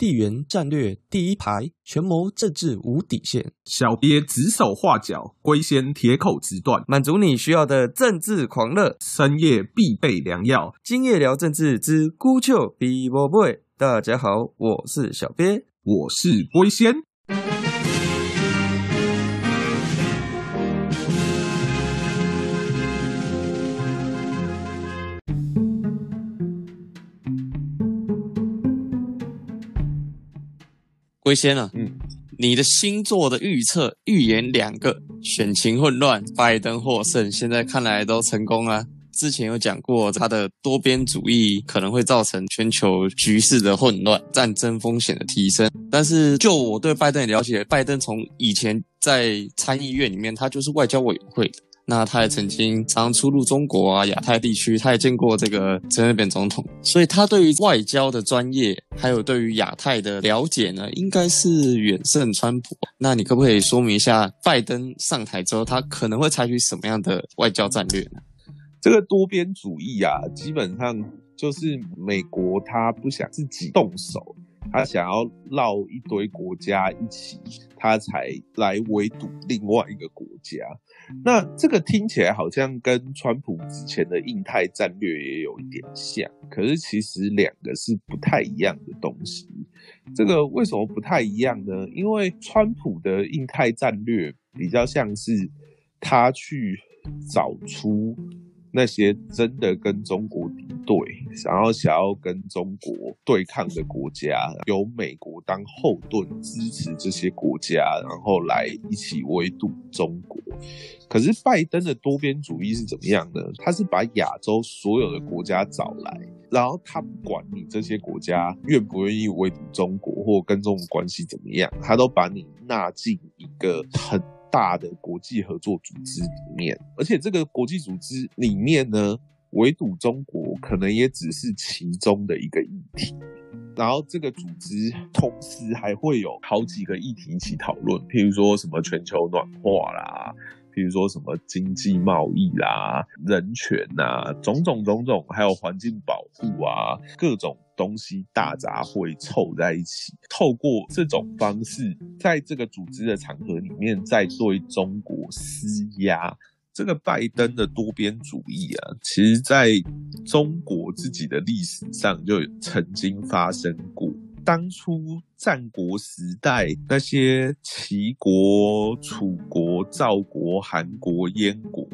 地缘战略第一排，权谋政治无底线。小鳖指手画脚，龟仙铁口直断，满足你需要的政治狂热，深夜必备良药。今夜聊政治之孤丘比伯贝。大家好，我是小鳖，我是龟仙。龟仙啊，嗯，你的星座的预测预言两个，选情混乱，拜登获胜，现在看来都成功了。之前有讲过，他的多边主义可能会造成全球局势的混乱，战争风险的提升。但是就我对拜登了解，拜登从以前在参议院里面，他就是外交委员会的。那他也曾经常出入中国啊、亚太地区，他也见过这个陈水扁总统，所以他对于外交的专业，还有对于亚太的了解呢，应该是远胜川普。那你可不可以说明一下，拜登上台之后，他可能会采取什么样的外交战略呢？这个多边主义啊，基本上就是美国他不想自己动手。他想要绕一堆国家一起，他才来围堵另外一个国家。那这个听起来好像跟川普之前的印太战略也有一点像，可是其实两个是不太一样的东西。这个为什么不太一样呢？因为川普的印太战略比较像是他去找出。那些真的跟中国敌对，想要想要跟中国对抗的国家，由美国当后盾支持这些国家，然后来一起围堵中国。可是拜登的多边主义是怎么样呢？他是把亚洲所有的国家找来，然后他不管你这些国家愿不愿意围堵中国，或跟中国关系怎么样，他都把你纳进一个很。大的国际合作组织里面，而且这个国际组织里面呢，围堵中国可能也只是其中的一个议题。然后这个组织同时还会有好几个议题一起讨论，譬如说什么全球暖化啦。譬如说什么经济贸易啦、人权呐，种种种种，还有环境保护啊，各种东西大杂烩凑在一起，透过这种方式，在这个组织的场合里面，在对中国施压。这个拜登的多边主义啊，其实在中国自己的历史上就曾经发生过。当初战国时代，那些齐国、楚国、赵国、韩国、燕国，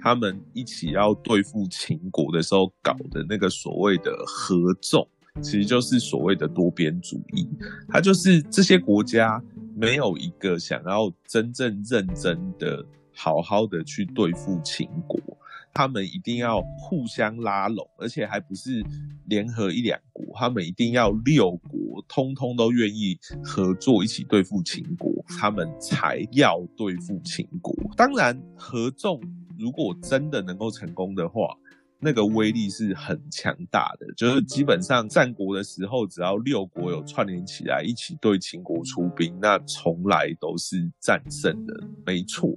他们一起要对付秦国的时候，搞的那个所谓的合纵，其实就是所谓的多边主义。它就是这些国家没有一个想要真正认真的、好好的去对付秦国。他们一定要互相拉拢，而且还不是联合一两国，他们一定要六国通通都愿意合作一起对付秦国，他们才要对付秦国。当然，合纵如果真的能够成功的话。那个威力是很强大的，就是基本上战国的时候，只要六国有串联起来一起对秦国出兵，那从来都是战胜的，没错。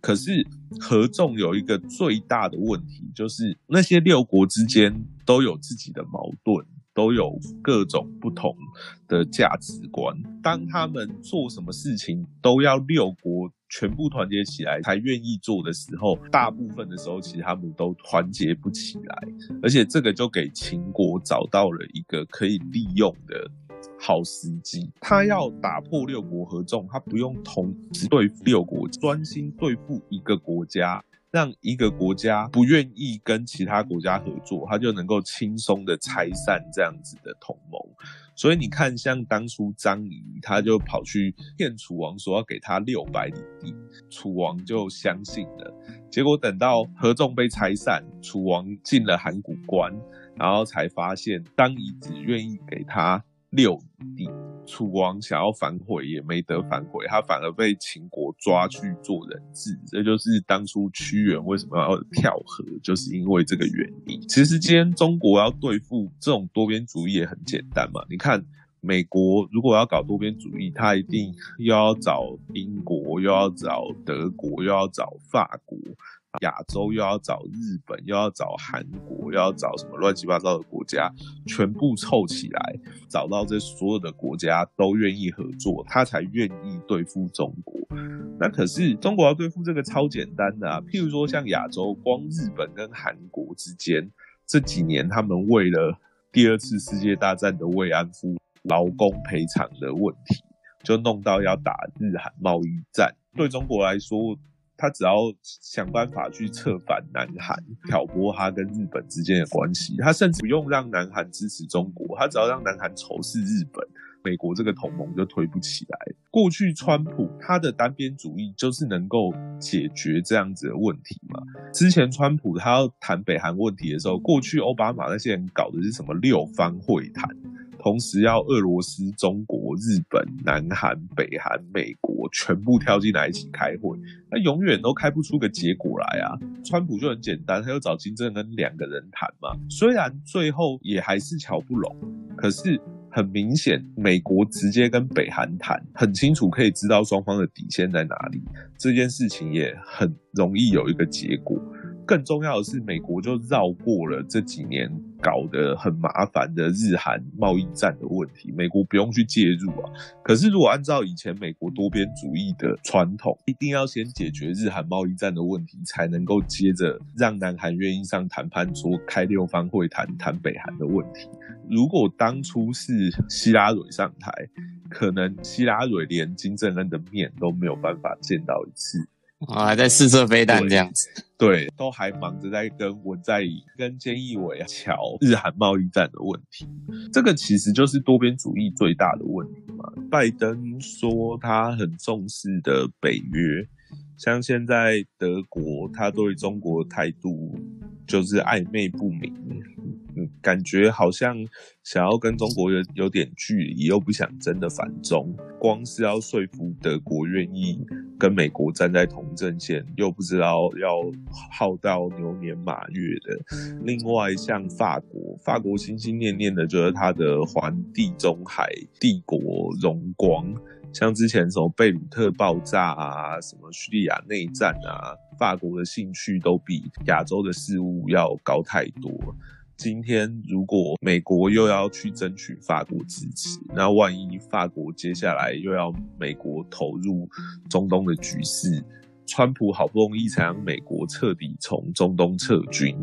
可是合纵有一个最大的问题，就是那些六国之间都有自己的矛盾。都有各种不同的价值观。当他们做什么事情都要六国全部团结起来才愿意做的时候，大部分的时候其实他们都团结不起来。而且这个就给秦国找到了一个可以利用的好时机。他要打破六国合纵，他不用同时对付六国，专心对付一个国家。让一个国家不愿意跟其他国家合作，他就能够轻松的拆散这样子的同盟。所以你看，像当初张仪，他就跑去骗楚王，说要给他六百里地，楚王就相信了。结果等到合纵被拆散，楚王进了函谷关，然后才发现张仪只愿意给他。六弟，楚王想要反悔也没得反悔，他反而被秦国抓去做人质。这就是当初屈原为什么要跳河，就是因为这个原因。其实今天中国要对付这种多边主义也很简单嘛。你看，美国如果要搞多边主义，他一定又要找英国，又要找德国，又要找法国，亚洲，又要找日本，又要找韩国，又要找什么乱七八糟的国家，全部凑起来，找到这所有的国家都愿意合作，他才愿意对付中国。那可是中国要对付这个超简单的啊，譬如说像亚洲，光日本跟韩国之间这几年，他们为了第二次世界大战的慰安妇劳工赔偿的问题，就弄到要打日韩贸易战。对中国来说，他只要想办法去策反南韩，挑拨他跟日本之间的关系。他甚至不用让南韩支持中国，他只要让南韩仇视日本，美国这个同盟就推不起来。过去川普他的单边主义就是能够解决这样子的问题嘛？之前川普他要谈北韩问题的时候，过去奥巴马那些人搞的是什么六方会谈？同时要俄罗斯、中国、日本、南韩、北韩、美国全部跳进来一起开会，那永远都开不出个结果来啊！川普就很简单，他就找金正恩两个人谈嘛。虽然最后也还是瞧不拢，可是很明显，美国直接跟北韩谈，很清楚可以知道双方的底线在哪里，这件事情也很容易有一个结果。更重要的是，美国就绕过了这几年搞得很麻烦的日韩贸易战的问题，美国不用去介入啊。可是如果按照以前美国多边主义的传统，一定要先解决日韩贸易战的问题，才能够接着让南韩愿意上谈判桌开六方会谈谈北韩的问题。如果当初是希拉蕊上台，可能希拉蕊连金正恩的面都没有办法见到一次。啊，还在试射飞弹这样子，对，都还忙着在跟文在寅、跟菅义伟瞧日韩贸易战的问题。这个其实就是多边主义最大的问题嘛。拜登说他很重视的北约，像现在德国，他对中国态度就是暧昧不明。嗯感觉好像想要跟中国有有点距离，又不想真的反中，光是要说服德国愿意跟美国站在同阵线，又不知道要耗到牛年马月的。另外，像法国，法国心心念念的就是他的环地中海帝国荣光，像之前什么贝鲁特爆炸啊，什么叙利亚内战啊，法国的兴趣都比亚洲的事物要高太多。今天如果美国又要去争取法国支持，那万一法国接下来又要美国投入中东的局势，川普好不容易才让美国彻底从中东撤军，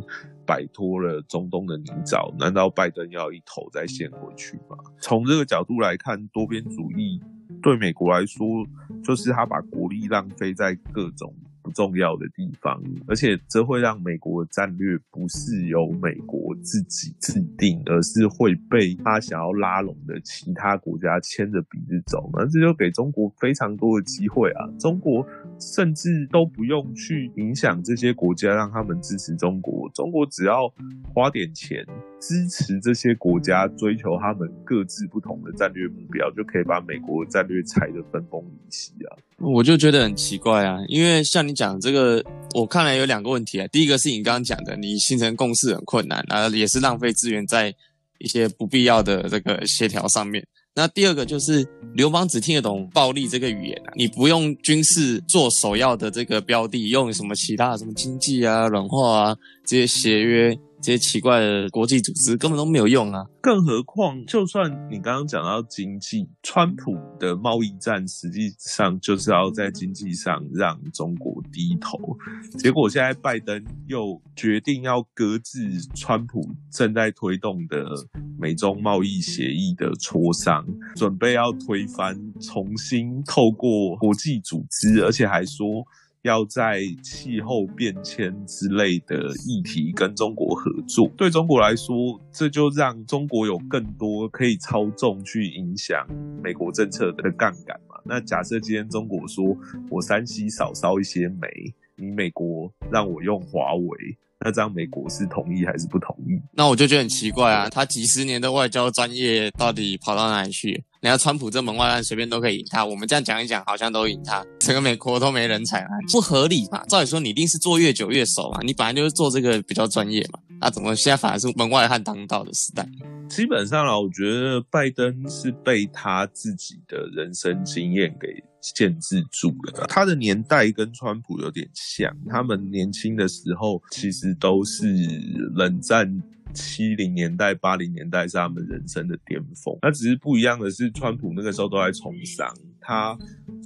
摆脱了中东的泥沼，难道拜登要一头再陷回去吗？从这个角度来看，多边主义对美国来说，就是他把国力浪费在各种。不重要的地方，而且这会让美国的战略不是由美国自己制定，而是会被他想要拉拢的其他国家牵着鼻子走。那这就给中国非常多的机会啊！中国甚至都不用去影响这些国家，让他们支持中国。中国只要花点钱。支持这些国家追求他们各自不同的战略目标，就可以把美国的战略踩得分崩离析啊！我就觉得很奇怪啊，因为像你讲这个，我看来有两个问题啊。第一个是你刚刚讲的，你形成共识很困难，啊，也是浪费资源在一些不必要的这个协调上面。那第二个就是流氓只听得懂暴力这个语言啊，你不用军事做首要的这个标的，用什么其他什么经济啊、软化啊这些协约。这些奇怪的国际组织根本都没有用啊！更何况，就算你刚刚讲到经济，川普的贸易战实际上就是要在经济上让中国低头。结果现在拜登又决定要搁置川普正在推动的美中贸易协议的磋商，准备要推翻，重新透过国际组织，而且还说。要在气候变迁之类的议题跟中国合作，对中国来说，这就让中国有更多可以操纵去影响美国政策的杠杆嘛。那假设今天中国说我山西少烧一些煤，你美国让我用华为。那这样美国是同意还是不同意？那我就觉得很奇怪啊，他几十年的外交专业到底跑到哪里去？人家川普这门外汉随便都可以赢他，我们这样讲一讲，好像都赢他，整个美国都没人才啊，不合理嘛？照理说你一定是做越久越熟嘛，你本来就是做这个比较专业嘛。那怎么现在反而是门外汉当道的时代？基本上啊，我觉得拜登是被他自己的人生经验给限制住了。他的年代跟川普有点像，他们年轻的时候其实都是冷战。七零年代、八零年代是他们人生的巅峰，那只是不一样的是，川普那个时候都在从商，他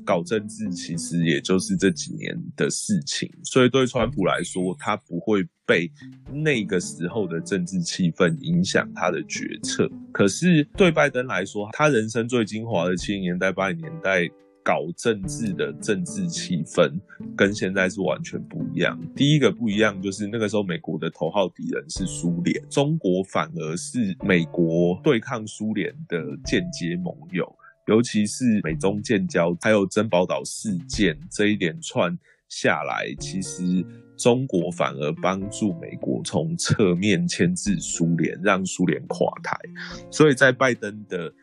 搞政治其实也就是这几年的事情，所以对川普来说，他不会被那个时候的政治气氛影响他的决策。可是对拜登来说，他人生最精华的七零年代、八零年代。搞政治的政治气氛跟现在是完全不一样。第一个不一样就是那个时候美国的头号敌人是苏联，中国反而是美国对抗苏联的间接盟友。尤其是美中建交，还有珍宝岛事件这一连串下来，其实中国反而帮助美国从侧面牵制苏联，让苏联垮台。所以在拜登的。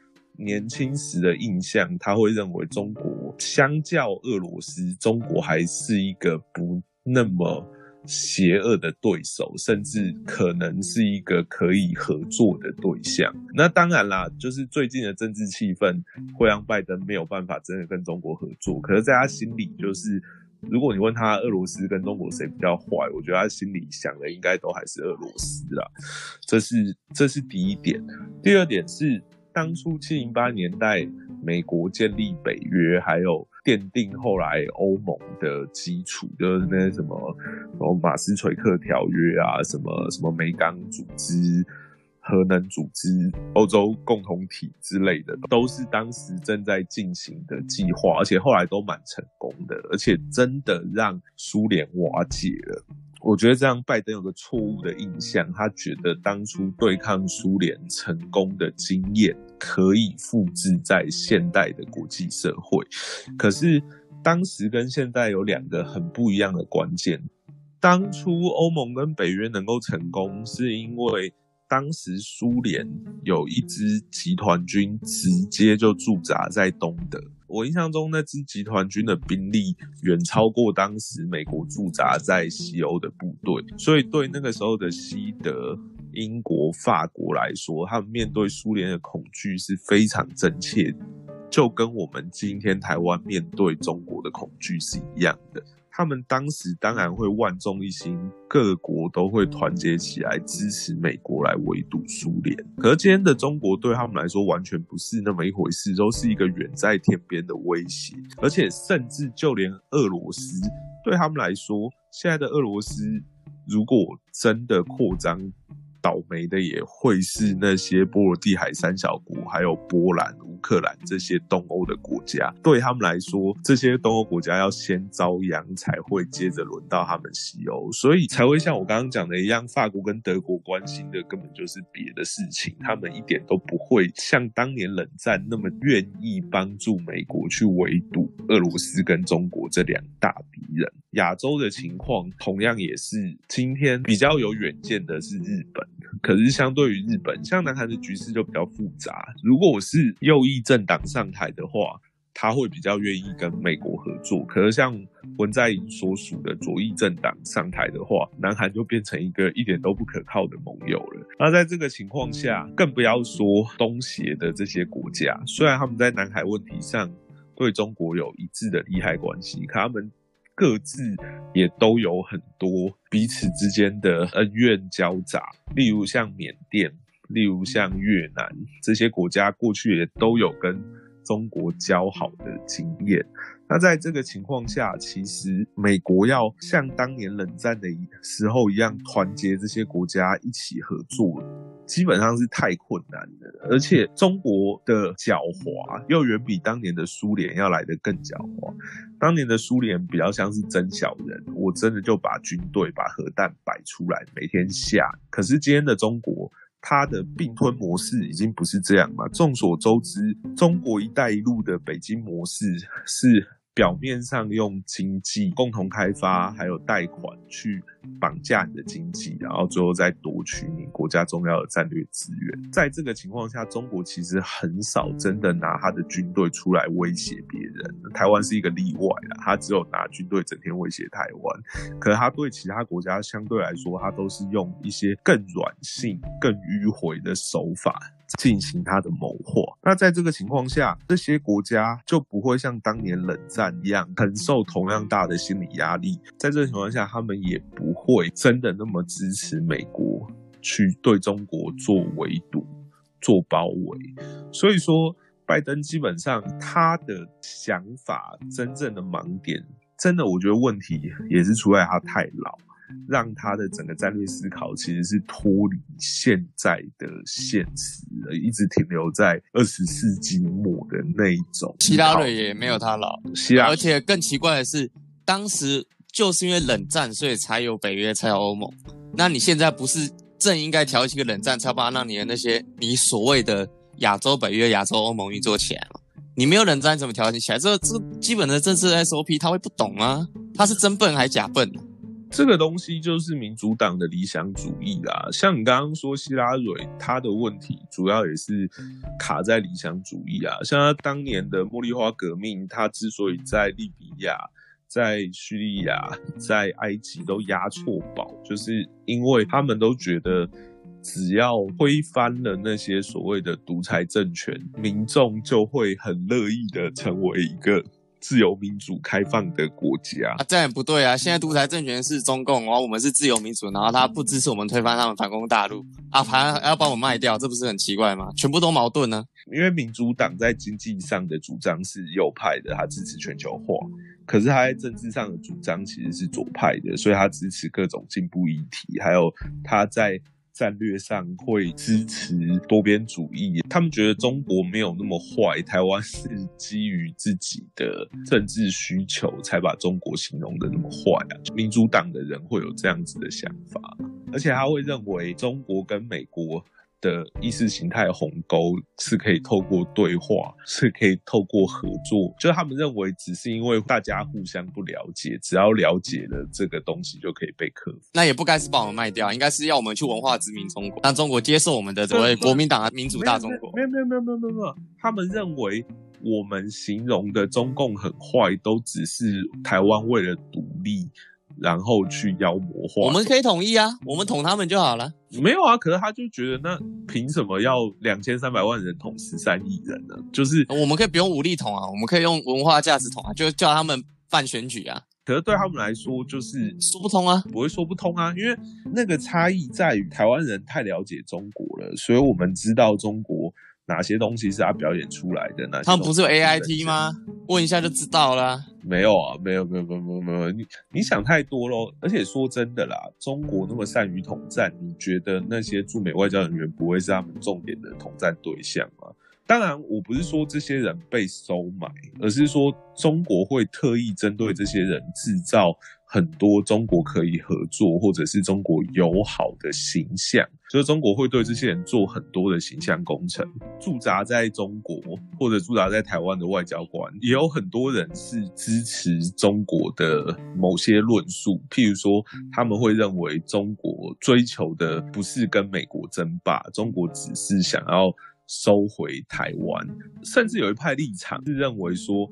年轻时的印象，他会认为中国相较俄罗斯，中国还是一个不那么邪恶的对手，甚至可能是一个可以合作的对象。那当然啦，就是最近的政治气氛会让拜登没有办法真的跟中国合作。可是，在他心里，就是如果你问他俄罗斯跟中国谁比较坏，我觉得他心里想的应该都还是俄罗斯啦。这是这是第一点。第二点是。当初七零八年代，美国建立北约，还有奠定后来欧盟的基础，就是那些什么什么马斯垂克条约啊，什么什么煤钢组织、核能组织、欧洲共同体之类的，都是当时正在进行的计划，而且后来都蛮成功的，而且真的让苏联瓦解了。我觉得这样，拜登有个错误的印象，他觉得当初对抗苏联成功的经验可以复制在现代的国际社会。可是当时跟现在有两个很不一样的关键。当初欧盟跟北约能够成功，是因为。当时苏联有一支集团军直接就驻扎在东德，我印象中那支集团军的兵力远超过当时美国驻扎在西欧的部队，所以对那个时候的西德、英国、法国来说，他们面对苏联的恐惧是非常真切，就跟我们今天台湾面对中国的恐惧是一样的。他们当时当然会万众一心，各国都会团结起来支持美国来围堵苏联。可是今天的中国对他们来说完全不是那么一回事，都是一个远在天边的威胁。而且甚至就连俄罗斯对他们来说，现在的俄罗斯如果真的扩张，倒霉的也会是那些波罗的海三小国，还有波兰。乌克兰这些东欧的国家，对他们来说，这些东欧国家要先遭殃，才会接着轮到他们西欧，所以才会像我刚刚讲的一样，法国跟德国关心的根本就是别的事情，他们一点都不会像当年冷战那么愿意帮助美国去围堵俄罗斯跟中国这两大敌人。亚洲的情况同样也是，今天比较有远见的是日本，可是相对于日本，像南韩的局势就比较复杂。如果我是右翼政党上台的话，他会比较愿意跟美国合作。可是像文在寅所属的左翼政党上台的话，南韩就变成一个一点都不可靠的盟友了。那在这个情况下，更不要说东协的这些国家，虽然他们在南海问题上对中国有一致的利害关系，可他们。各自也都有很多彼此之间的恩怨交杂，例如像缅甸，例如像越南这些国家，过去也都有跟中国交好的经验。那在这个情况下，其实美国要像当年冷战的时候一样，团结这些国家一起合作。基本上是太困难了，而且中国的狡猾又远比当年的苏联要来得更狡猾。当年的苏联比较像是真小人，我真的就把军队、把核弹摆出来，每天下。可是今天的中国，它的并吞模式已经不是这样嘛？众所周知，中国“一带一路”的北京模式是。表面上用经济共同开发还有贷款去绑架你的经济，然后最后再夺取你国家重要的战略资源。在这个情况下，中国其实很少真的拿他的军队出来威胁别人。台湾是一个例外啦，他只有拿军队整天威胁台湾，可他对其他国家相对来说，他都是用一些更软性、更迂回的手法。进行他的谋划。那在这个情况下，这些国家就不会像当年冷战一样承受同样大的心理压力。在这个情况下，他们也不会真的那么支持美国去对中国做围堵、做包围。所以说，拜登基本上他的想法真正的盲点，真的我觉得问题也是出在他太老。让他的整个战略思考其实是脱离现在的现实，一直停留在二十世纪末的那一种。希拉蕊也没有他老，希拉，而且更奇怪的是，当时就是因为冷战，所以才有北约，才有欧盟。那你现在不是正应该挑起个冷战，才把让你的那些你所谓的亚洲北约、亚洲欧盟运作起来吗？你没有冷战，怎么挑起起来？这这基本的政治 SOP 他会不懂吗？他是真笨还是假笨？这个东西就是民主党的理想主义啦。像你刚刚说希拉蕊，他的问题主要也是卡在理想主义啊。像他当年的茉莉花革命，他之所以在利比亚、在叙利亚、在埃及都压错宝，就是因为他们都觉得，只要推翻了那些所谓的独裁政权，民众就会很乐意的成为一个。自由民主开放的国家啊，这样也不对啊！现在独裁政权是中共，然后我们是自由民主，然后他不支持我们推翻他们反攻大陆啊，还要把我们卖掉，这不是很奇怪吗？全部都矛盾呢。因为民主党在经济上的主张是右派的，他支持全球化，可是他在政治上的主张其实是左派的，所以他支持各种进步议题，还有他在。战略上会支持多边主义，他们觉得中国没有那么坏，台湾是基于自己的政治需求才把中国形容的那么坏啊。民主党的人会有这样子的想法，而且他会认为中国跟美国。的意识形态鸿沟是可以透过对话，是可以透过合作，就他们认为只是因为大家互相不了解，只要了解了这个东西就可以被克服。那也不该是把我们卖掉，应该是要我们去文化殖民中国，让中国接受我们的所谓国民党啊民主大中国。没有没有没有没有没有，他们认为我们形容的中共很坏，都只是台湾为了独立。然后去妖魔化，我们可以统一啊，我们统他们就好了。没有啊，可是他就觉得那凭什么要两千三百万人统十三亿人呢？就是我们可以不用武力统啊，我们可以用文化价值统啊，就叫他们办选举啊。可是对他们来说，就是说不通啊，不会说不通啊，因为那个差异在于台湾人太了解中国了，所以我们知道中国。哪些东西是他表演出来的？那他们不是有 A I T 吗？问一下就知道了。没有啊，没有，没有，没有，没有，没有。你你想太多喽。而且说真的啦，中国那么善于统战，你觉得那些驻美外交人员不会是他们重点的统战对象吗？当然，我不是说这些人被收买，而是说中国会特意针对这些人制造。很多中国可以合作，或者是中国友好的形象，就是中国会对这些人做很多的形象工程。驻扎在中国或者驻扎在台湾的外交官，也有很多人是支持中国的某些论述，譬如说，他们会认为中国追求的不是跟美国争霸，中国只是想要。收回台湾，甚至有一派立场是认为说，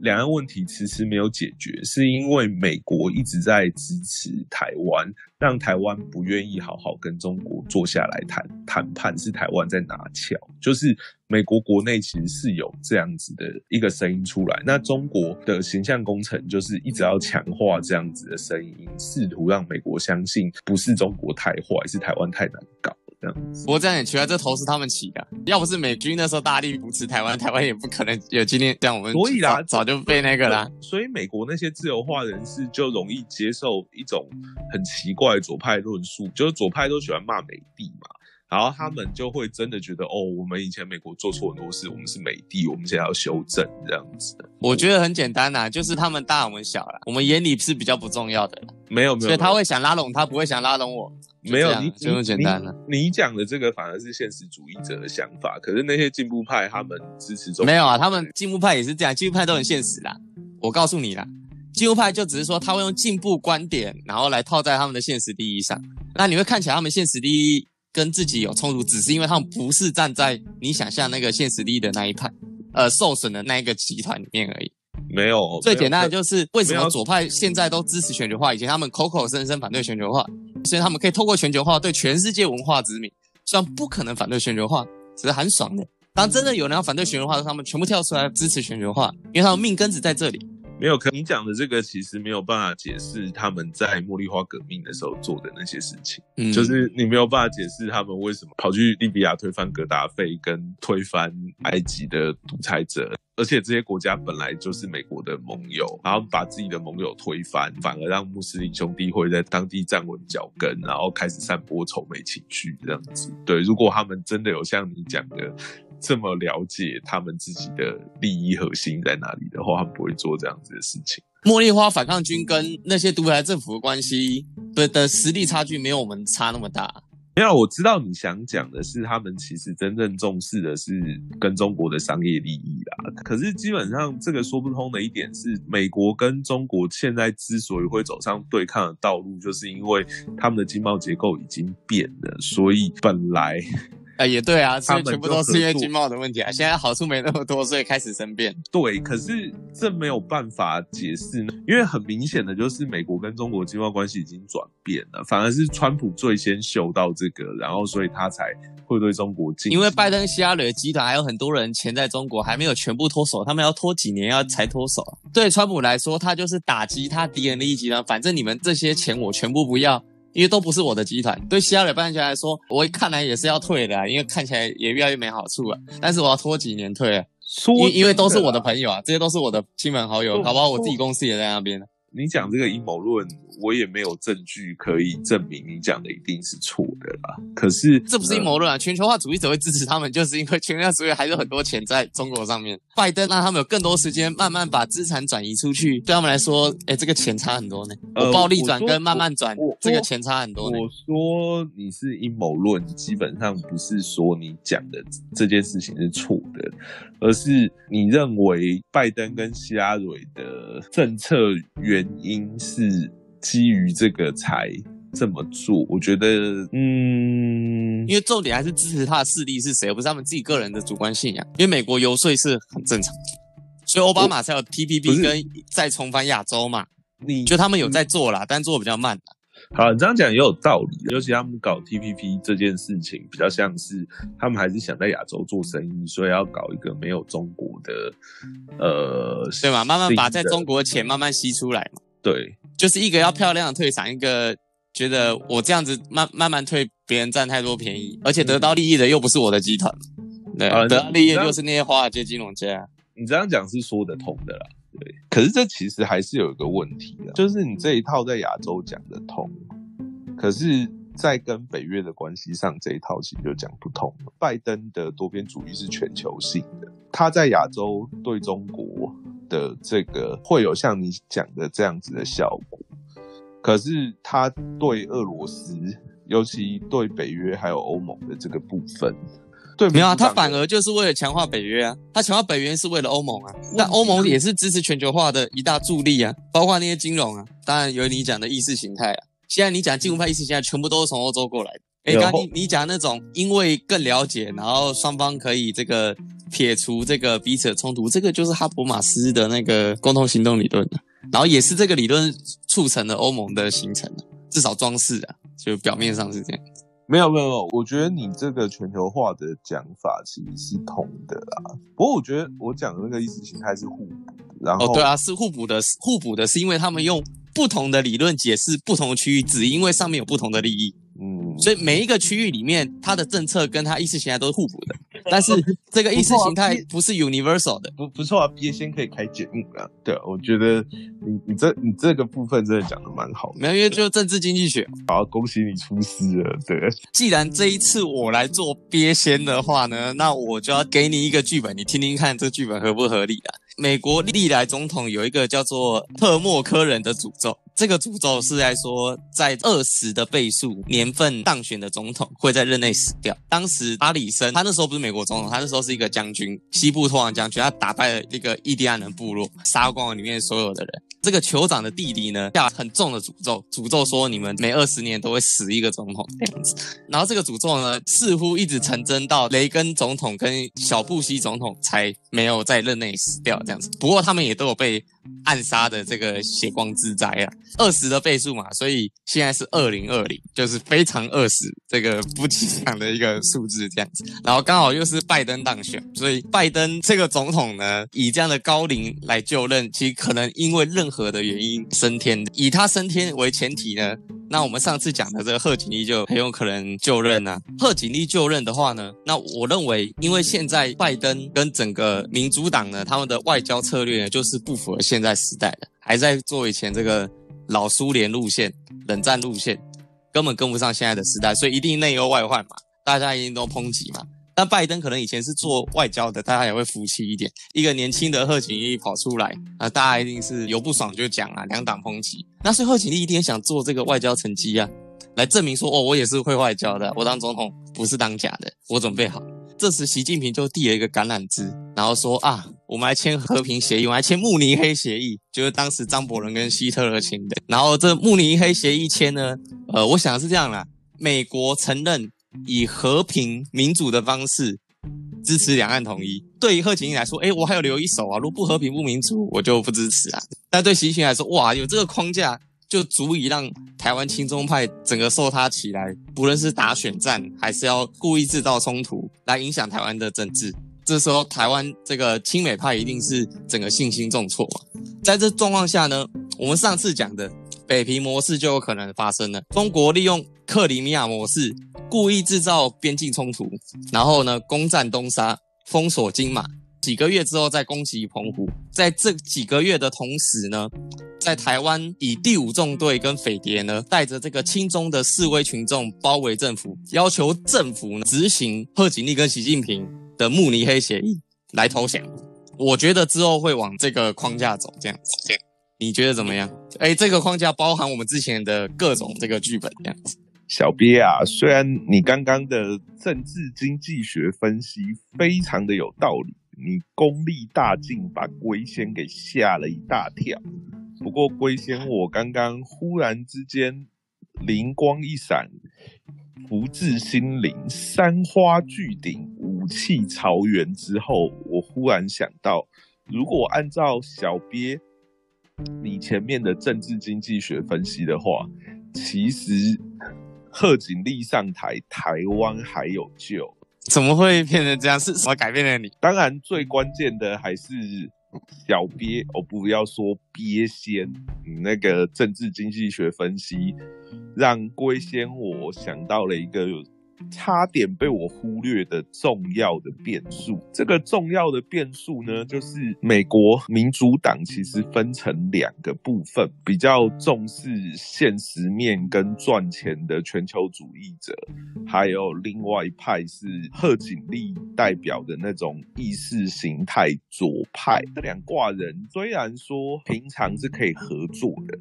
两岸问题迟迟没有解决，是因为美国一直在支持台湾，让台湾不愿意好好跟中国坐下来谈谈判，是台湾在拿翘。就是美国国内其实是有这样子的一个声音出来，那中国的形象工程就是一直要强化这样子的声音，试图让美国相信不是中国太坏，是台湾太难搞。不过这样也奇怪，这头是他们起的。要不是美军那时候大力扶持台湾，台湾也不可能有今天这样。我们所以啦，早就被那个啦。所以美国那些自由化人士就容易接受一种很奇怪的左派论述，就是左派都喜欢骂美帝嘛。然后他们就会真的觉得，哦，我们以前美国做错很多事，我们是美帝，我们现在要修正这样子。我觉得很简单呐，就是他们大我们小了，我们眼里是比较不重要的。没有没有，所以他会想拉拢他，不会想拉拢我。没有，你就这么简单了。你讲的这个反而是现实主义者的想法，可是那些进步派他们支持中没有啊，他们进步派也是这样，进步派都很现实啦。我告诉你啦，进步派就只是说他会用进步观点，然后来套在他们的现实利益上。那你会看起来他们现实利益跟自己有冲突，只是因为他们不是站在你想象那个现实利益的那一派，呃，受损的那一个集团里面而已。没有，最简单的就是为什么左派现在都支持全球化，以前他们口口声声反对全球化，所以他们可以透过全球化对全世界文化殖民。虽然不可能反对全球化，只是很爽的。当真的有人要反对全球化的时候，他们全部跳出来支持全球化，因为他们命根子在这里。没有，可你讲的这个其实没有办法解释他们在茉莉花革命的时候做的那些事情，嗯就是你没有办法解释他们为什么跑去利比亚推翻格达费，跟推翻埃及的独裁者，而且这些国家本来就是美国的盟友，然后把自己的盟友推翻，反而让穆斯林兄弟会在当地站稳脚跟，然后开始散播仇美情绪这样子。对，如果他们真的有像你讲的。这么了解他们自己的利益核心在哪里的话，他们不会做这样子的事情。茉莉花反抗军跟那些独裁政府的关系的的实力差距没有我们差那么大。没有，我知道你想讲的是，他们其实真正重视的是跟中国的商业利益啦。可是基本上这个说不通的一点是，美国跟中国现在之所以会走上对抗的道路，就是因为他们的经贸结构已经变了，所以本来呃，也对啊，所以全部都是因为经贸的问题啊。现在好处没那么多，所以开始生变。对，可是这没有办法解释呢，因为很明显的就是美国跟中国经贸关系已经转变了，反而是川普最先嗅到这个，然后所以他才会对中国进，因为拜登、希拉里集团还有很多人钱在中国，还没有全部脱手，他们要拖几年要才脱手啊。对川普来说，他就是打击他敌人的一集团，反正你们这些钱我全部不要。因为都不是我的集团，对希拉里办家来说，我看来也是要退的、啊，因为看起来也越来越没好处了。但是我要拖几年退啊，因因为都是我的朋友啊，这些都是我的亲朋好友，说搞不好我自己公司也在那边呢。你讲这个阴谋论，我也没有证据可以证明你讲的一定是错的啦。可是这不是阴谋论啊！全球化主义者会支持他们，就是因为全球化主义还是有很多钱在中国上面。拜登让他们有更多时间慢慢把资产转移出去，对他们来说，哎，这个钱差很多呢。呃我暴力转跟慢慢转这个钱差很多呢。我说你是阴谋论，基本上不是说你讲的这件事情是错的，而是你认为拜登跟希拉蕊的政策原因是基于这个才这么做。我觉得，嗯，因为重点还是支持他的势力是谁，而不是他们自己个人的主观信仰。因为美国游说是很正常的，所以奥巴马才有 TPP 是跟再重返亚洲嘛。你就他们有在做啦，但做的比较慢。好，你这样讲也有道理。尤其他们搞 TPP 这件事情，比较像是他们还是想在亚洲做生意，所以要搞一个没有中国的，呃，对嘛？慢慢把在中国的钱慢慢吸出来嘛。对就是一个要漂亮的退场，一个觉得我这样子慢慢慢退，别人占太多便宜，而且得到利益的又不是我的集团，对，啊得到利益就是那些华尔街金融家。你这样讲是说得通的啦。对，可是这其实还是有一个问题的，就是你这一套在亚洲讲得通，可是，在跟北约的关系上，这一套其实就讲不通了。拜登的多边主义是全球性的，他在亚洲对中国的这个会有像你讲的这样子的效果，可是他对俄罗斯，尤其对北约还有欧盟的这个部分，对没有啊，他反而就是为了强化北约啊，他强化北约是为了欧盟啊，但欧盟也是支持全球化的一大助力啊，包括那些金融啊，当然有你讲的意识形态啊，现在你讲进步派意识形态全部都是从欧洲过来的。哎，刚刚你你讲那种因为更了解，然后双方可以这个撇除这个彼此的冲突，这个就是哈伯马斯的那个共同行动理论啊，然后也是这个理论促成了欧盟的形成啊，至少装饰啊，就表面上是这样。没有没有没有，我觉得你这个全球化的讲法其实是通的啦。不过我觉得我讲的那个意识形态是互补，然后哦，对啊，是互补的，互补的是因为他们用不同的理论解释不同的区域，只因为上面有不同的利益，嗯，所以每一个区域里面，它的政策跟它意识形态都是互补的。但是这个意识形态不是 universal 的，不不错啊，毕业先可以开节目啊。对啊，我觉得你你这你这个部分真的讲的蛮好的，没有，因为就政治经济学。好，恭喜你出师了。对，既然这一次我来做鳖仙的话呢，那我就要给你一个剧本，你听听看这剧本合不合理啊？美国历来总统有一个叫做特莫科人的诅咒，这个诅咒是在说，在二十的倍数年份当选的总统会在任内死掉。当时阿里森他那时候不是美国总统，他那时候是一个将军，西部拓荒将军，他打败了一个印第安人部落，杀光了里面所有的人。这个酋长的弟弟呢，下很重的诅咒，诅咒说你们每二十年都会死一个总统这样子。然后这个诅咒呢，似乎一直成真到雷根总统跟小布希总统才没有在任内死掉这样子。不过他们也都有被暗杀的这个血光之灾啊，二十的倍数嘛，所以现在是二零二零，就是非常二十这个不吉祥的一个数字这样子。然后刚好又是拜登当选，所以拜登这个总统呢，以这样的高龄来就任，其实可能因为任何的原因升天，以他升天为前提呢，那我们上次讲的这个贺锦丽就很有可能就任啊。贺锦丽就任的话呢，那我认为，因为现在拜登跟整个民主党呢，他们的外交策略呢，就是不符合现在时代的，还在做以前这个老苏联路线、冷战路线，根本跟不上现在的时代，所以一定内忧外患嘛，大家一定都抨击嘛。那拜登可能以前是做外交的，大家也会服气一点。一个年轻的贺锦丽跑出来啊，大家一定是有不爽就讲啊，两党抨击。那所以贺锦丽一定想做这个外交成绩啊，来证明说哦，我也是会外交的，我当总统不是当假的，我准备好。这时习近平就递了一个橄榄枝，然后说啊，我们来签和平协议，我们来签慕尼黑协议，就是当时张伯伦跟希特勒签的。然后这慕尼黑协议签呢，呃，我想是这样啦，美国承认。以和平民主的方式支持两岸统一，对于贺锦丽来说，哎，我还有留一手啊。如果不和平不民主，我就不支持啊。但对习近平来说，哇，有这个框架就足以让台湾亲中派整个受他起来，不论是打选战，还是要故意制造冲突来影响台湾的政治。这时候，台湾这个亲美派一定是整个信心重挫嘛。在这状况下呢，我们上次讲的北平模式就有可能发生了。中国利用克里米亚模式。故意制造边境冲突，然后呢，攻占东沙，封锁金马，几个月之后再攻击澎湖。在这几个月的同时呢，在台湾以第五纵队跟匪谍呢，带着这个亲中的示威群众包围政府，要求政府执行贺锦丽跟习近平的慕尼黑协议来投降。我觉得之后会往这个框架走，这样子，你觉得怎么样？哎，这个框架包含我们之前的各种这个剧本，这样子。小鳖啊，虽然你刚刚的政治经济学分析非常的有道理，你功力大进，把龟仙给吓了一大跳。不过龟仙，我刚刚忽然之间灵光一闪，福至心灵，山花聚顶，武器朝元之后，我忽然想到，如果按照小鳖你前面的政治经济学分析的话，其实。贺锦丽上台，台湾还有救？怎么会变成这样？是什么改变了你？当然，最关键的还是小鳖，哦，不要说鳖仙，那个政治经济学分析，让龟仙我想到了一个。差点被我忽略的重要的变数，这个重要的变数呢，就是美国民主党其实分成两个部分，比较重视现实面跟赚钱的全球主义者，还有另外一派是贺锦丽代表的那种意识形态左派。这两挂人虽然说平常是可以合作的。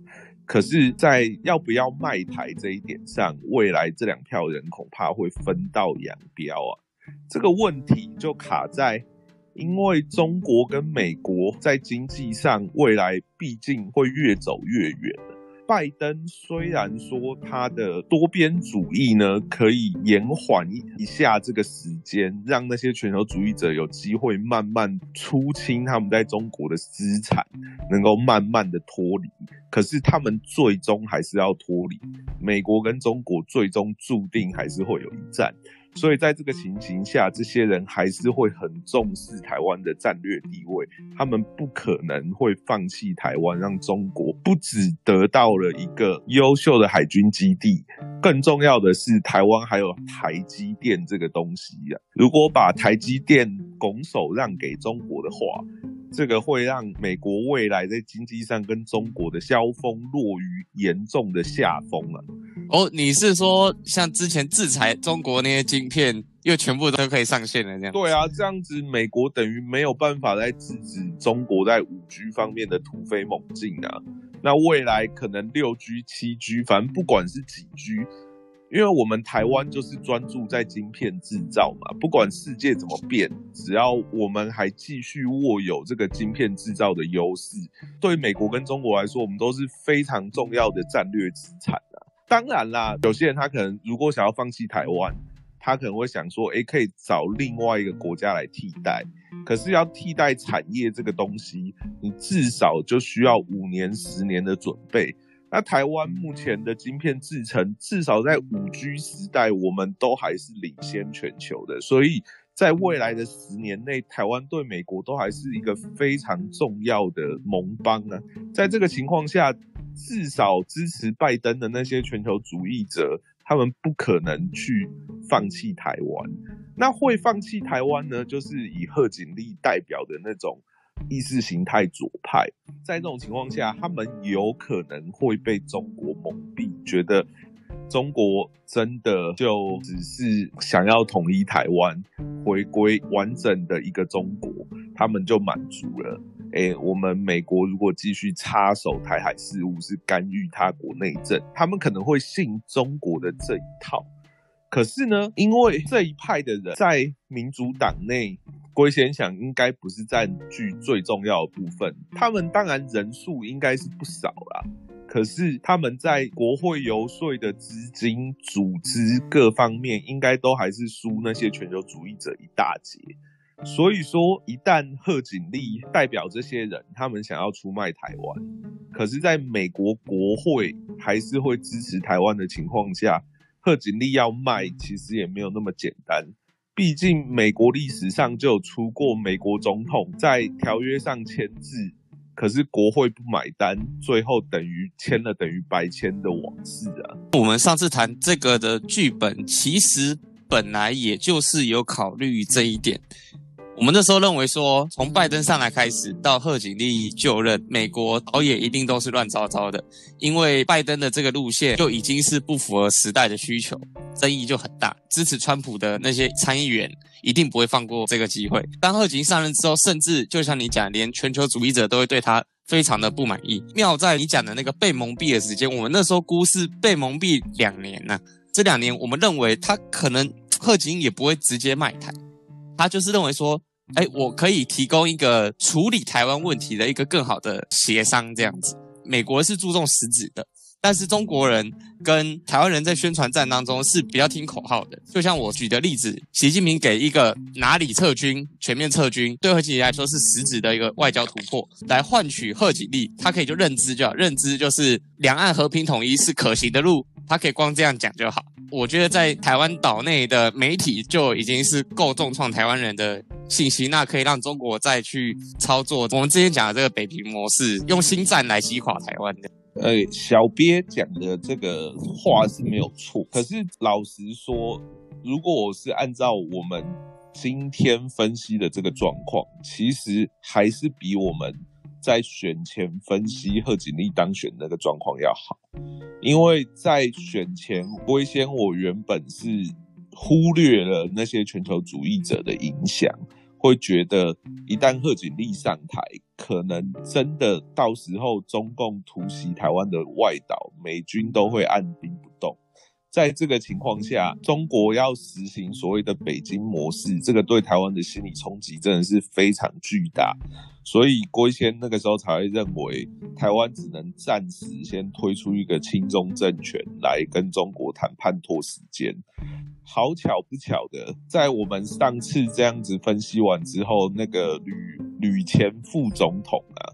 可是，在要不要卖台这一点上，未来这两票人恐怕会分道扬镳啊。这个问题就卡在，因为中国跟美国在经济上未来毕竟会越走越远。拜登虽然说他的多边主义呢，可以延缓一下这个时间，让那些全球主义者有机会慢慢出清他们在中国的资产，能够慢慢的脱离。可是他们最终还是要脱离，美国跟中国最终注定还是会有一战。所以在这个情形下，这些人还是会很重视台湾的战略地位，他们不可能会放弃台湾，让中国不只得到了一个优秀的海军基地，更重要的是台湾还有台积电这个东西呀。如果把台积电拱手让给中国的话，这个会让美国未来在经济上跟中国的交锋落于严重的下风了。哦，你是说像之前制裁中国那些晶片，又全部都可以上线了这样？对啊，这样子美国等于没有办法再制止中国在五 G 方面的突飞猛进啊。那未来可能六 G、七 G，反正不管是几 G，因为我们台湾就是专注在晶片制造嘛，不管世界怎么变，只要我们还继续握有这个晶片制造的优势，对美国跟中国来说，我们都是非常重要的战略资产啊。当然啦，有些人他可能如果想要放弃台湾。他可能会想说，诶，可以找另外一个国家来替代，可是要替代产业这个东西，你至少就需要五年、十年的准备。那台湾目前的晶片制程，至少在五 G 时代，我们都还是领先全球的，所以在未来的十年内，台湾对美国都还是一个非常重要的盟邦啊。在这个情况下，至少支持拜登的那些全球主义者。他们不可能去放弃台湾，那会放弃台湾呢？就是以贺锦丽代表的那种意识形态左派，在这种情况下，他们有可能会被中国蒙蔽，觉得中国真的就只是想要统一台湾，回归完整的一个中国，他们就满足了。哎，我们美国如果继续插手台海事务，是干预他国内政，他们可能会信中国的这一套。可是呢，因为这一派的人在民主党内，龟先想应该不是占据最重要的部分。他们当然人数应该是不少啦，可是他们在国会游说的资金、组织各方面，应该都还是输那些全球主义者一大截。所以说，一旦贺锦丽代表这些人，他们想要出卖台湾，可是在美国国会还是会支持台湾的情况下，贺锦丽要卖其实也没有那么简单。毕竟美国历史上就有出过美国总统在条约上签字，可是国会不买单，最后等于签了等于白签的往事啊。我们上次谈这个的剧本，其实本来也就是有考虑这一点。我们那时候认为说，从拜登上来开始到贺锦丽就任，美国导演一定都是乱糟糟的，因为拜登的这个路线就已经是不符合时代的需求，争议就很大。支持川普的那些参议员一定不会放过这个机会。当贺锦上任之后，甚至就像你讲，连全球主义者都会对他非常的不满意。妙在你讲的那个被蒙蔽的时间，我们那时候估是被蒙蔽两年呢。这两年，我们认为他可能贺锦也不会直接卖台，他就是认为说。哎，我可以提供一个处理台湾问题的一个更好的协商，这样子。美国是注重实质的，但是中国人跟台湾人在宣传战当中是比较听口号的。就像我举的例子，习近平给一个哪里撤军、全面撤军，对贺锦丽来说是实质的一个外交突破，来换取贺锦丽，他可以就认知就好，认知就是两岸和平统一是可行的路，他可以光这样讲就好。我觉得在台湾岛内的媒体就已经是够重创台湾人的信息，那可以让中国再去操作我们之前讲的这个北平模式，用新战来击垮台湾的。呃，小鳖讲的这个话是没有错，可是老实说，如果我是按照我们今天分析的这个状况，其实还是比我们。在选前分析贺锦丽当选那个状况要好，因为在选前，龟先我原本是忽略了那些全球主义者的影响，会觉得一旦贺锦丽上台，可能真的到时候中共突袭台湾的外岛，美军都会按兵不动。在这个情况下，中国要实行所谓的北京模式，这个对台湾的心理冲击真的是非常巨大。所以郭先那个时候才会认为，台湾只能暂时先推出一个亲中政权来跟中国谈判拖时间。好巧不巧的，在我们上次这样子分析完之后，那个吕吕前副总统啊，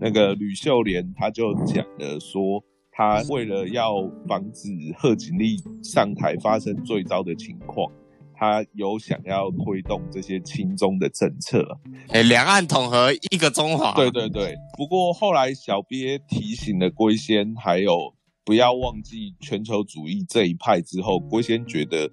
那个吕秀莲他就讲了说。他为了要防止贺锦丽上台发生最糟的情况，他有想要推动这些亲中的政策，哎，两岸统合一个中华。对对对。不过后来小鳖提醒了龟仙，还有不要忘记全球主义这一派之后，龟仙觉得。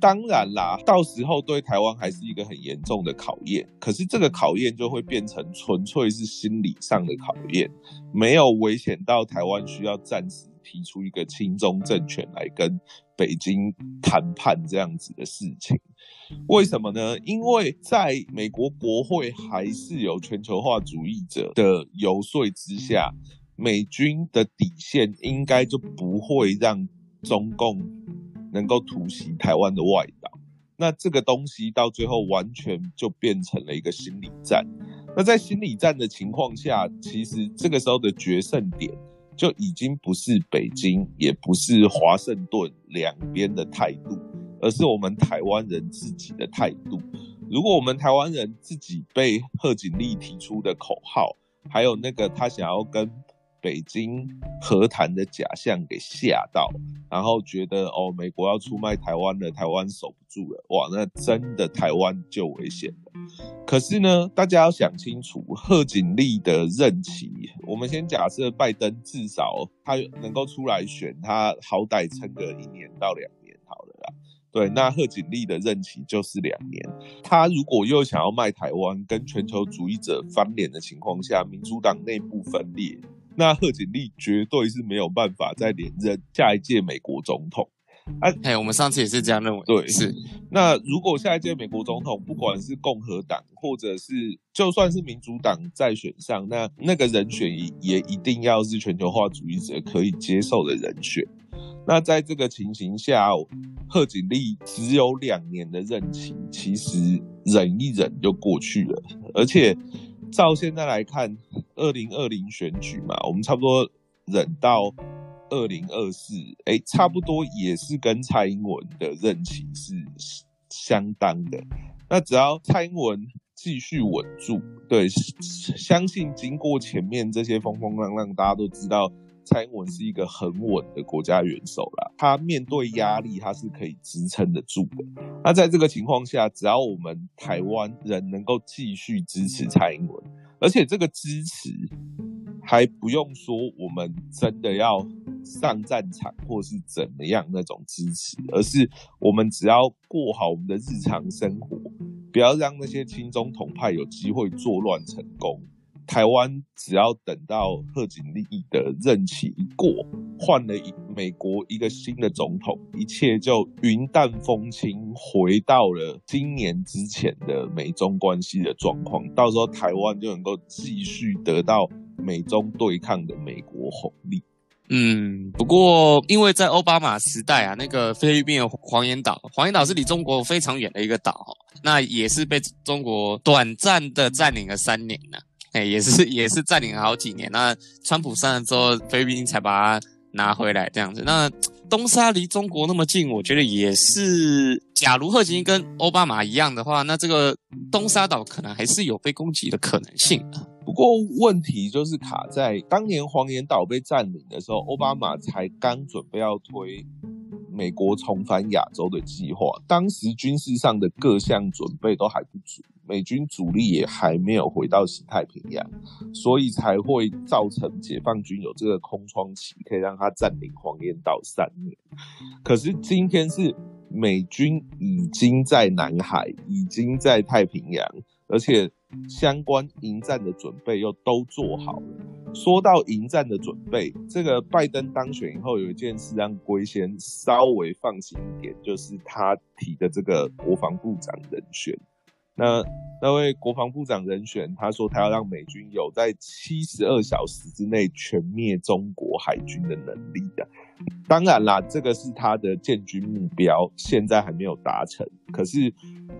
当然啦，到时候对台湾还是一个很严重的考验。可是这个考验就会变成纯粹是心理上的考验，没有危险到台湾需要暂时提出一个亲中政权来跟北京谈判这样子的事情。为什么呢？因为在美国国会还是有全球化主义者的游说之下。美军的底线应该就不会让中共能够突袭台湾的外岛。那这个东西到最后完全就变成了一个心理战。那在心理战的情况下，其实这个时候的决胜点就已经不是北京，也不是华盛顿两边的态度，而是我们台湾人自己的态度。如果我们台湾人自己被贺锦丽提出的口号，还有那个他想要跟北京和谈的假象给吓到，然后觉得哦，美国要出卖台湾了，台湾守不住了，哇，那真的台湾就危险了。可是呢，大家要想清楚，贺锦丽的任期，我们先假设拜登至少他能够出来选，他好歹撑个一年到两年好了啦。对，那贺锦丽的任期就是两年，他如果又想要卖台湾，跟全球主义者翻脸的情况下，民主党内部分裂。那贺锦丽绝对是没有办法再连任下一届美国总统。啊，哎，我们上次也是这样认为。对，是。那如果下一届美国总统，不管是共和党，或者是就算是民主党再选上，那那个人选也一定要是全球化主义者可以接受的人选。那在这个情形下，贺锦丽只有两年的任期，其实忍一忍就过去了，而且。照现在来看，二零二零选举嘛，我们差不多忍到二零二四，哎，差不多也是跟蔡英文的任期是相当的。那只要蔡英文继续稳住，对，相信经过前面这些风风浪浪，大家都知道。蔡英文是一个很稳的国家元首啦，他面对压力，他是可以支撑得住的。那在这个情况下，只要我们台湾人能够继续支持蔡英文，而且这个支持还不用说我们真的要上战场或是怎么样那种支持，而是我们只要过好我们的日常生活，不要让那些亲中统派有机会作乱成功。台湾只要等到贺锦丽的任期一过，换了一美国一个新的总统，一切就云淡风轻，回到了今年之前的美中关系的状况。到时候台湾就能够继续得到美中对抗的美国红利。嗯，不过因为在奥巴马时代啊，那个菲律宾的黄岩岛，黄岩岛是离中国非常远的一个岛，那也是被中国短暂的占领了三年呢。哎，也是 也是占领了好几年，那川普上了之后，菲律宾才把它拿回来这样子。那东沙离中国那么近，我觉得也是。假如贺锦跟奥巴马一样的话，那这个东沙岛可能还是有被攻击的可能性。不过问题就是卡在当年黄岩岛被占领的时候，奥巴马才刚准备要推。美国重返亚洲的计划，当时军事上的各项准备都还不足，美军主力也还没有回到西太平洋，所以才会造成解放军有这个空窗期，可以让他占领黄岩岛三年。可是今天是美军已经在南海，已经在太平洋，而且。相关迎战的准备又都做好了。说到迎战的准备，这个拜登当选以后，有一件事让龟仙稍微放心一点，就是他提的这个国防部长人选。那那位国防部长人选，他说他要让美军有在七十二小时之内全灭中国海军的能力的。当然啦，这个是他的建军目标，现在还没有达成。可是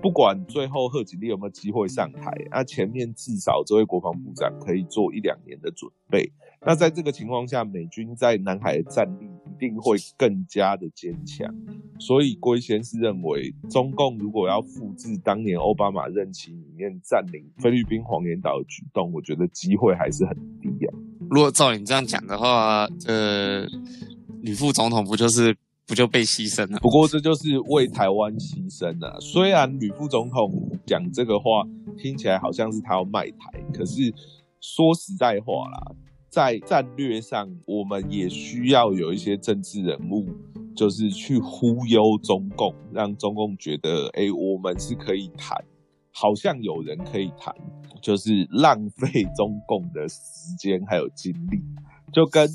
不管最后贺锦丽有没有机会上台，那前面至少这位国防部长可以做一两年的准备。那在这个情况下，美军在南海的战力一定会更加的坚强。所以龟先是认为，中共如果要复制当年奥巴马任期里面占领菲律宾黄岩岛的举动，我觉得机会还是很低啊。如果照你这样讲的话，呃，吕副总统不就是不就被牺牲了？不过这就是为台湾牺牲了。虽然吕副总统讲这个话听起来好像是他要卖台，可是说实在话啦。在战略上，我们也需要有一些政治人物，就是去忽悠中共，让中共觉得，哎，我们是可以谈，好像有人可以谈，就是浪费中共的时间还有精力，就跟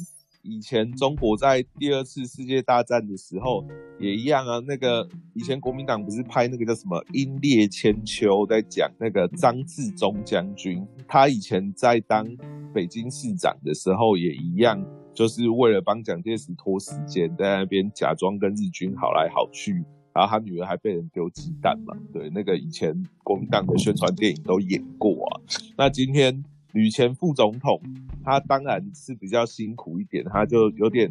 以前中国在第二次世界大战的时候也一样啊。那个以前国民党不是拍那个叫什么《英烈千秋》，在讲那个张自忠将军，他以前在当北京市长的时候也一样，就是为了帮蒋介石拖时间，在那边假装跟日军好来好去，然后他女儿还被人丢鸡蛋嘛。对，那个以前国民党的宣传电影都演过啊。那今天。吕前副总统，他当然是比较辛苦一点，他就有点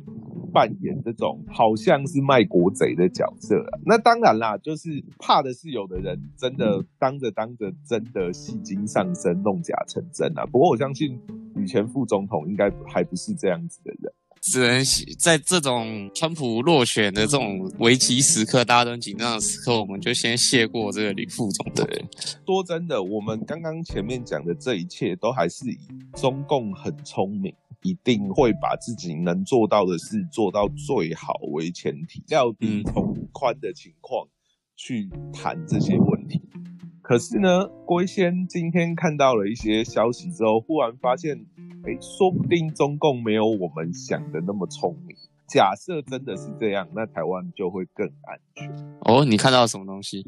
扮演这种好像是卖国贼的角色。那当然啦，就是怕的是有的人真的当着当着，真的戏精上身，弄假成真啊。不过我相信吕前副总统应该还不是这样子的人。只能在这种川普落选的这种危机时刻，大家都很紧张的时刻，我们就先谢过这个吕副总。对，说真的，我们刚刚前面讲的这一切，都还是以中共很聪明，一定会把自己能做到的事做到最好为前提，要低从宽的情况去谈这些问题。可是呢，龟仙今天看到了一些消息之后，忽然发现。哎，说不定中共没有我们想的那么聪明。假设真的是这样，那台湾就会更安全。哦，你看到什么东西？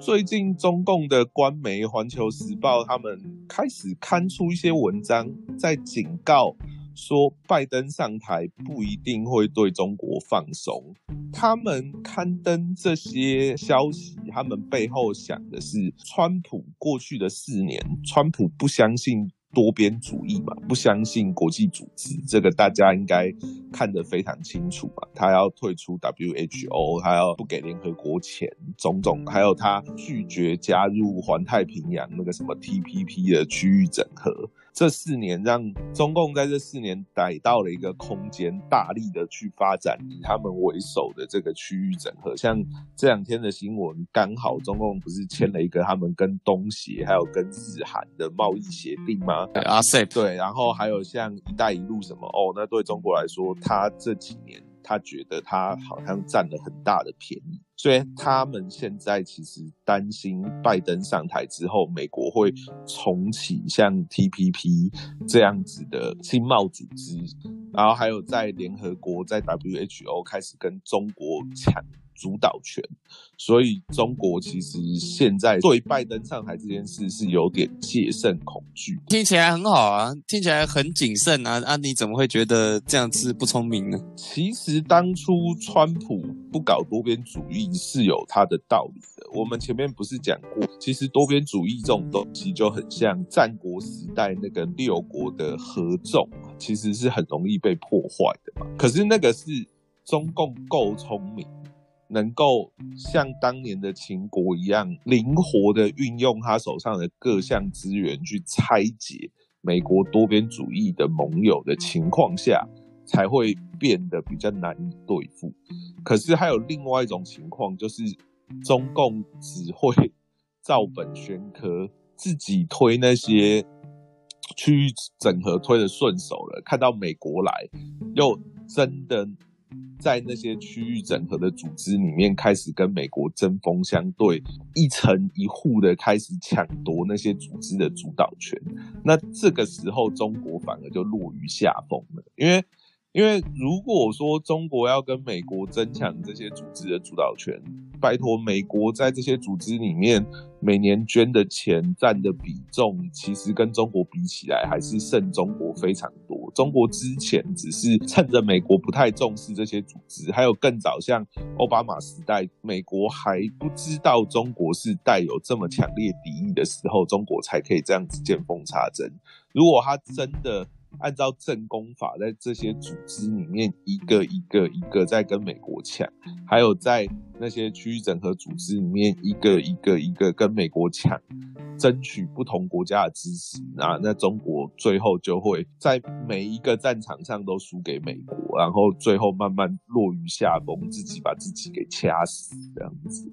最近中共的官媒《环球时报》他们开始刊出一些文章，在警告说，拜登上台不一定会对中国放松。他们刊登这些消息，他们背后想的是，川普过去的四年，川普不相信。多边主义嘛，不相信国际组织，这个大家应该看得非常清楚嘛。他要退出 WHO，还要不给联合国钱，种种，还有他拒绝加入环太平洋那个什么 TPP 的区域整合。这四年让中共在这四年逮到了一个空间，大力的去发展以他们为首的这个区域整合。像这两天的新闻，刚好中共不是签了一个他们跟东协还有跟日韩的贸易协定吗？啊对，然后还有像一带一路什么哦，那对中国来说，他这几年。他觉得他好像占了很大的便宜，所以他们现在其实担心拜登上台之后，美国会重启像 TPP 这样子的经贸组织，然后还有在联合国、在 WHO 开始跟中国抢。主导权，所以中国其实现在对拜登上台这件事是有点戒慎恐惧。听起来很好啊，听起来很谨慎啊，啊，你怎么会觉得这样子不聪明呢？其实当初川普不搞多边主义是有他的道理的。我们前面不是讲过，其实多边主义这种东西就很像战国时代那个六国的合纵，其实是很容易被破坏的嘛。可是那个是中共够聪明。能够像当年的秦国一样灵活的运用他手上的各项资源去拆解美国多边主义的盟友的情况下，才会变得比较难以对付。可是还有另外一种情况，就是中共只会照本宣科，自己推那些区域整合推的顺手了，看到美国来，又真的。在那些区域整合的组织里面，开始跟美国针锋相对，一层一户的开始抢夺那些组织的主导权。那这个时候，中国反而就落于下风了，因为。因为如果说中国要跟美国争抢这些组织的主导权，拜托美国在这些组织里面每年捐的钱占的比重，其实跟中国比起来还是胜中国非常多。中国之前只是趁着美国不太重视这些组织，还有更早像奥巴马时代，美国还不知道中国是带有这么强烈敌意的时候，中国才可以这样子见缝插针。如果他真的，按照正攻法，在这些组织里面一个一个一个在跟美国抢，还有在那些区域整合组织里面一个一个一个跟美国抢，争取不同国家的支持啊，那中国最后就会在每一个战场上都输给美国，然后最后慢慢落于下风，自己把自己给掐死这样子。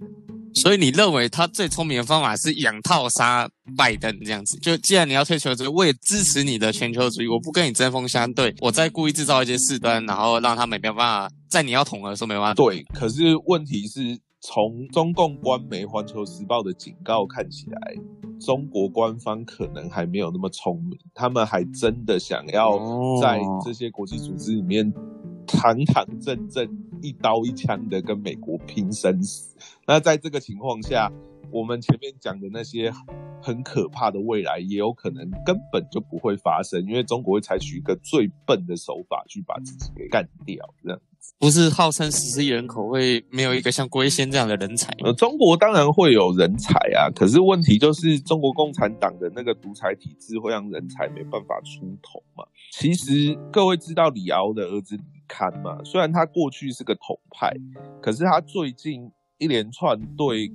所以你认为他最聪明的方法是养套杀拜登这样子？就既然你要退球，我也支持你的全球主义，我不跟你针锋相对，我再故意制造一些事端，然后让他没办法在你要统合的时候没办法。对，可是问题是从中共官媒《环球时报》的警告看起来，中国官方可能还没有那么聪明，他们还真的想要在这些国际组织里面堂堂正正、一刀一枪的跟美国拼生死。那在这个情况下，我们前面讲的那些很可怕的未来，也有可能根本就不会发生，因为中国会采取一个最笨的手法去把自己给干掉，这样。不是号称十四亿人口会没有一个像龟仙这样的人才？呃，中国当然会有人才啊，可是问题就是中国共产党的那个独裁体制会让人才没办法出头嘛。其实各位知道李敖的儿子李堪嘛？虽然他过去是个统派，可是他最近一连串对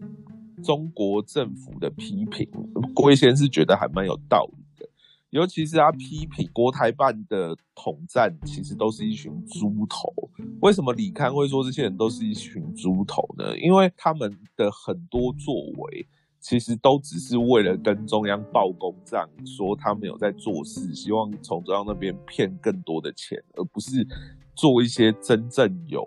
中国政府的批评，郭一先是觉得还蛮有道理的。尤其是他批评国台办的统战，其实都是一群猪头。为什么李刊会说这些人都是一群猪头呢？因为他们的很多作为，其实都只是为了跟中央报公账，说他们有在做事，希望从中央那边骗更多的钱，而不是做一些真正有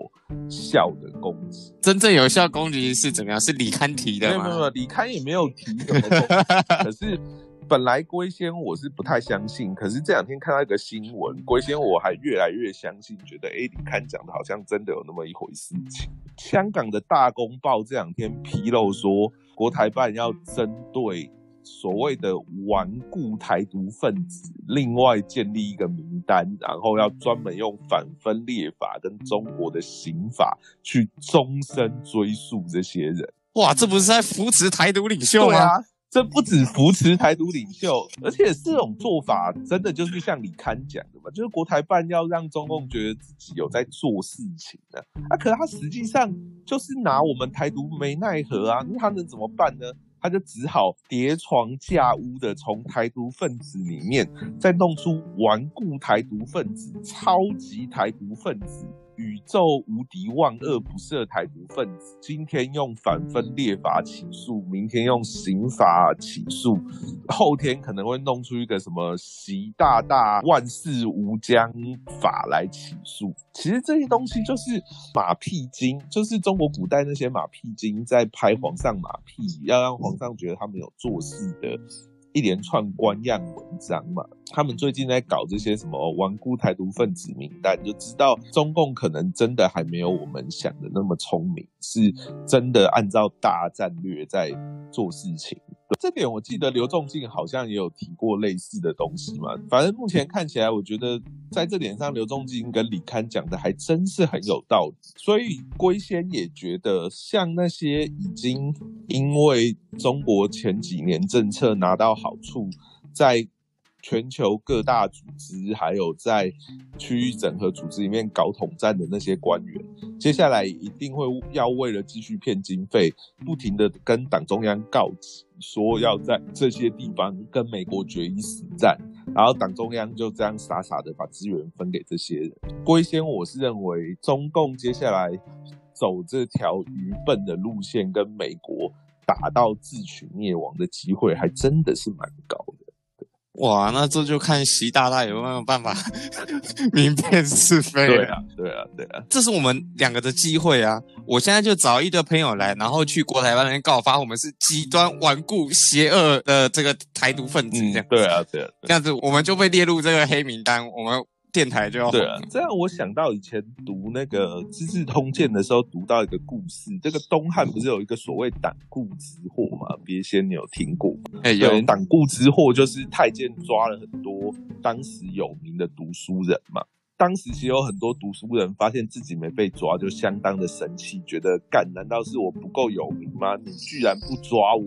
效的攻击。真正有效攻击是怎么样？是李刊提的吗？没有没有，李刊也没有提什么 可是。本来龟仙我是不太相信，可是这两天看到一个新闻，龟仙我还越来越相信，觉得哎，李刊讲的好像真的有那么一回事情。香港的大公报这两天披露说，国台办要针对。所谓的顽固台独分子，另外建立一个名单，然后要专门用反分裂法跟中国的刑法去终身追溯这些人。哇，这不是在扶持台独领袖吗？这不止扶持台独领袖，而且这种做法真的就是像李刊讲的嘛，就是国台办要让中共觉得自己有在做事情呢。啊，可是他实际上就是拿我们台独没奈何啊，那他能怎么办呢？他就只好叠床架屋的从台独分子里面再弄出顽固台独分子、超级台独分子。宇宙无敌万恶不赦台独分子，今天用反分裂法起诉，明天用刑法起诉，后天可能会弄出一个什么习大大万事无疆法来起诉。其实这些东西就是马屁精，就是中国古代那些马屁精在拍皇上马屁，要让皇上觉得他们有做事的。一连串官样文章嘛，他们最近在搞这些什么顽固台独分子名单，就知道中共可能真的还没有我们想的那么聪明，是真的按照大战略在做事情。这点我记得刘仲敬好像也有提过类似的东西嘛。反正目前看起来，我觉得在这点上，刘仲敬跟李刊讲的还真是很有道理。所以龟仙也觉得，像那些已经因为中国前几年政策拿到好处，在。全球各大组织，还有在区域整合组织里面搞统战的那些官员，接下来一定会要为了继续骗经费，不停的跟党中央告急，说要在这些地方跟美国决一死战，然后党中央就这样傻傻的把资源分给这些人。龟仙，我是认为中共接下来走这条愚笨的路线，跟美国打到自取灭亡的机会，还真的是蛮高的。哇，那这就看习大大有没有办法 明辨是非。对啊，对啊，对啊，这是我们两个的机会啊！我现在就找一堆朋友来，然后去国台办那边告发我们是极端顽固邪恶的这个台独分子，这样。对啊，对啊，这样子我们就被列入这个黑名单，我们。电台就要对啊，这让我想到以前读那个《资治通鉴》的时候，读到一个故事。这个东汉不是有一个所谓党锢之祸吗？别先，你有听过？哎，有党锢之祸，就是太监抓了很多当时有名的读书人嘛。当时其实有很多读书人发现自己没被抓，就相当的生气，觉得干，难道是我不够有名吗？你居然不抓我！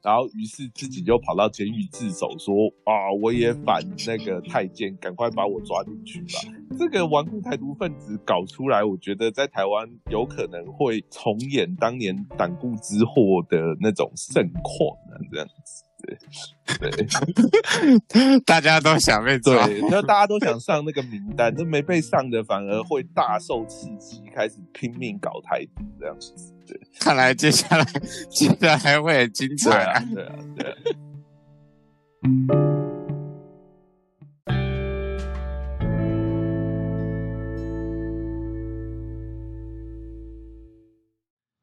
然后，于是自己就跑到监狱自首，说：“啊，我也反那个太监，赶快把我抓进去吧！”这个顽固台独分子搞出来，我觉得在台湾有可能会重演当年党锢之祸的那种盛况啊，这样子。对对，大家都想被抓，那大家都想上那个名单，那没被上的反而会大受刺激，开始拼命搞台独这样子。看来接下来接下来会很精彩啊！对啊，对啊。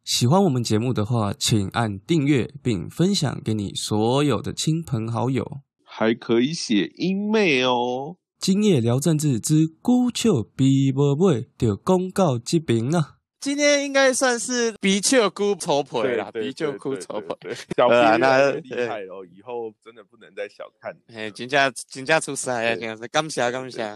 喜欢我们节目的话，请按订阅并分享给你所有的亲朋好友。还可以写英妹哦。今夜聊政治之孤笑比无尾，就公告这边了。今天应该算是鼻丘姑丑婆啦，鼻丘姑丑婆。小皮那厉害哦，以后真的不能再小看。哎，金价金价出师啊！真是感谢感谢。